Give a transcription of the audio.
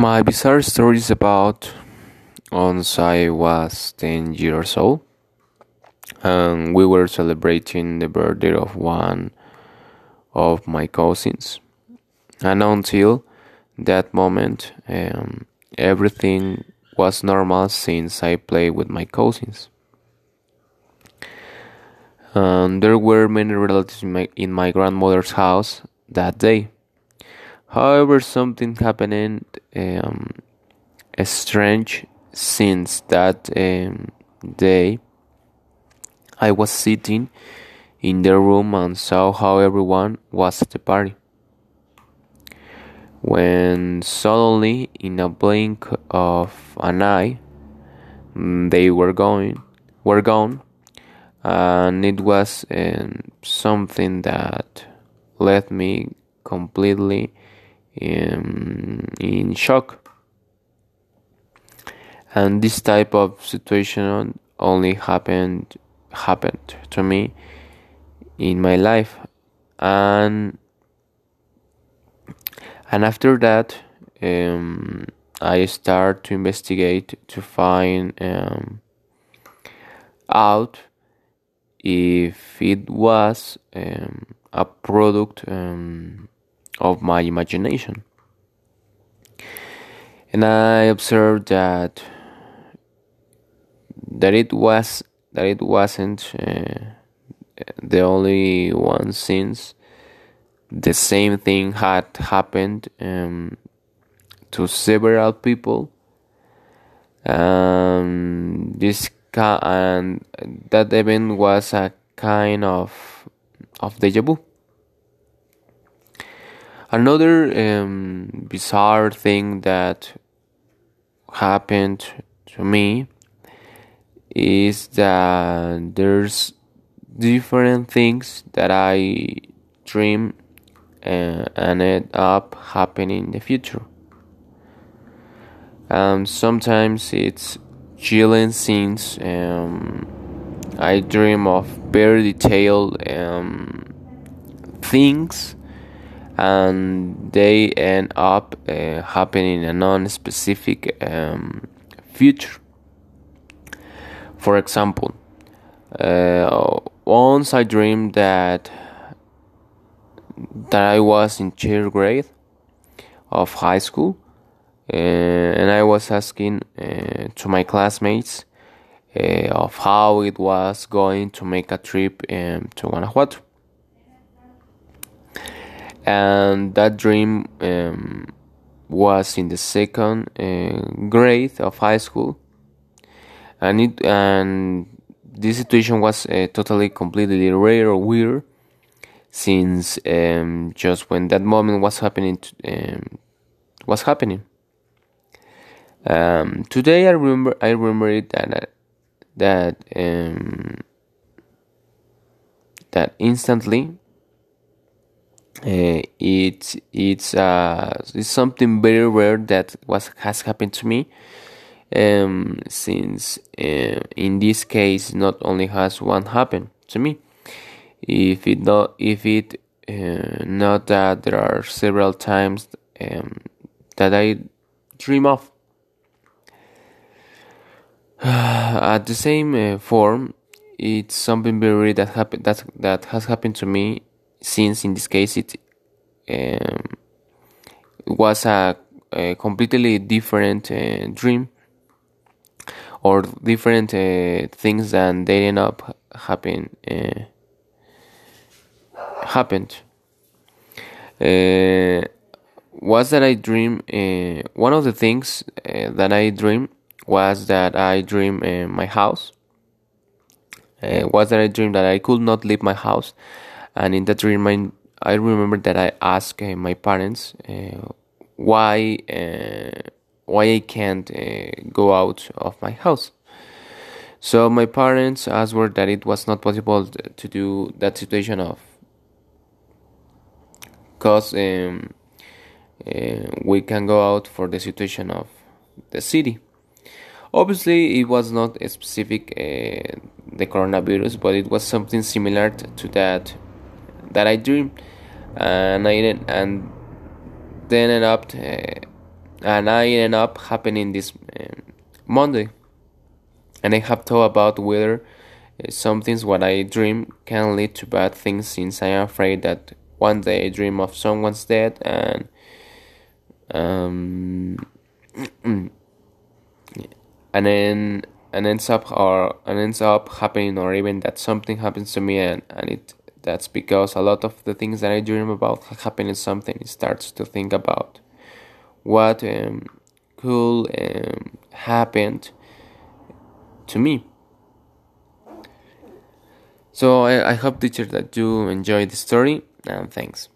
My bizarre story is about once I was 10 years old and we were celebrating the birthday of one of my cousins. And until that moment, um, everything was normal since I played with my cousins. And there were many relatives in my, in my grandmother's house that day. However, something happened um, strange since that um, day. I was sitting in the room and saw how everyone was at the party. When suddenly, in a blink of an eye, mm, they were going, were gone, and it was um, something that left me completely um, in shock. And this type of situation only happened happened to me in my life, and and after that, um, I start to investigate to find um, out if it was um, a product um, of my imagination. And I observed that that it was that it wasn't uh, the only one since the same thing had happened um, to several people. Um, this and that event was a kind of of deja vu. Another um, bizarre thing that happened to me is that there's different things that I dream uh, and end up happening in the future. Um, sometimes it's chilling scenes. Um, I dream of very detailed um, things and they end up uh, happening in a non-specific um, future. For example, uh, once I dreamed that that I was in third grade of high school, uh, and I was asking uh, to my classmates uh, of how it was going to make a trip um, to Guanajuato and that dream um, was in the second uh, grade of high school. And it and this situation was uh, totally completely rare or weird since um, just when that moment was happening um, was happening. Um, today I remember I remember it that that um, that instantly uh, it's it's uh, it's something very rare that was has happened to me. Um, since uh, in this case, not only has one happened to me. If it not if it uh, not that there are several times um, that I dream of. At the same uh, form, it's something very that happened that that has happened to me since in this case it um, was a, a, completely different uh, dream or different uh, things than they end up happen uh, happened. Uh, was that I dream uh, one of the things uh, that I dream was that I dream my house. Was that I dream that I could not leave my house and in that dream I, remember that I asked uh, my parents uh, why uh, why I can't uh, go out of my house. So my parents answered that it was not possible to do that situation of because um, uh, we can go out for the situation of the city. Obviously, it was not specific uh, the coronavirus, but it was something similar to that that I dreamed, and I and then ended up uh, and I ended up happening this um, Monday, and I have thought about whether uh, some things what I dream can lead to bad things since I am afraid that one day I dream of someone's dead and um and then and ends up or and ends up happening or even that something happens to me and, and it that's because a lot of the things that I dream about happen in something it starts to think about what um, could um, happen to me. So I, I hope teacher that you enjoyed the story and thanks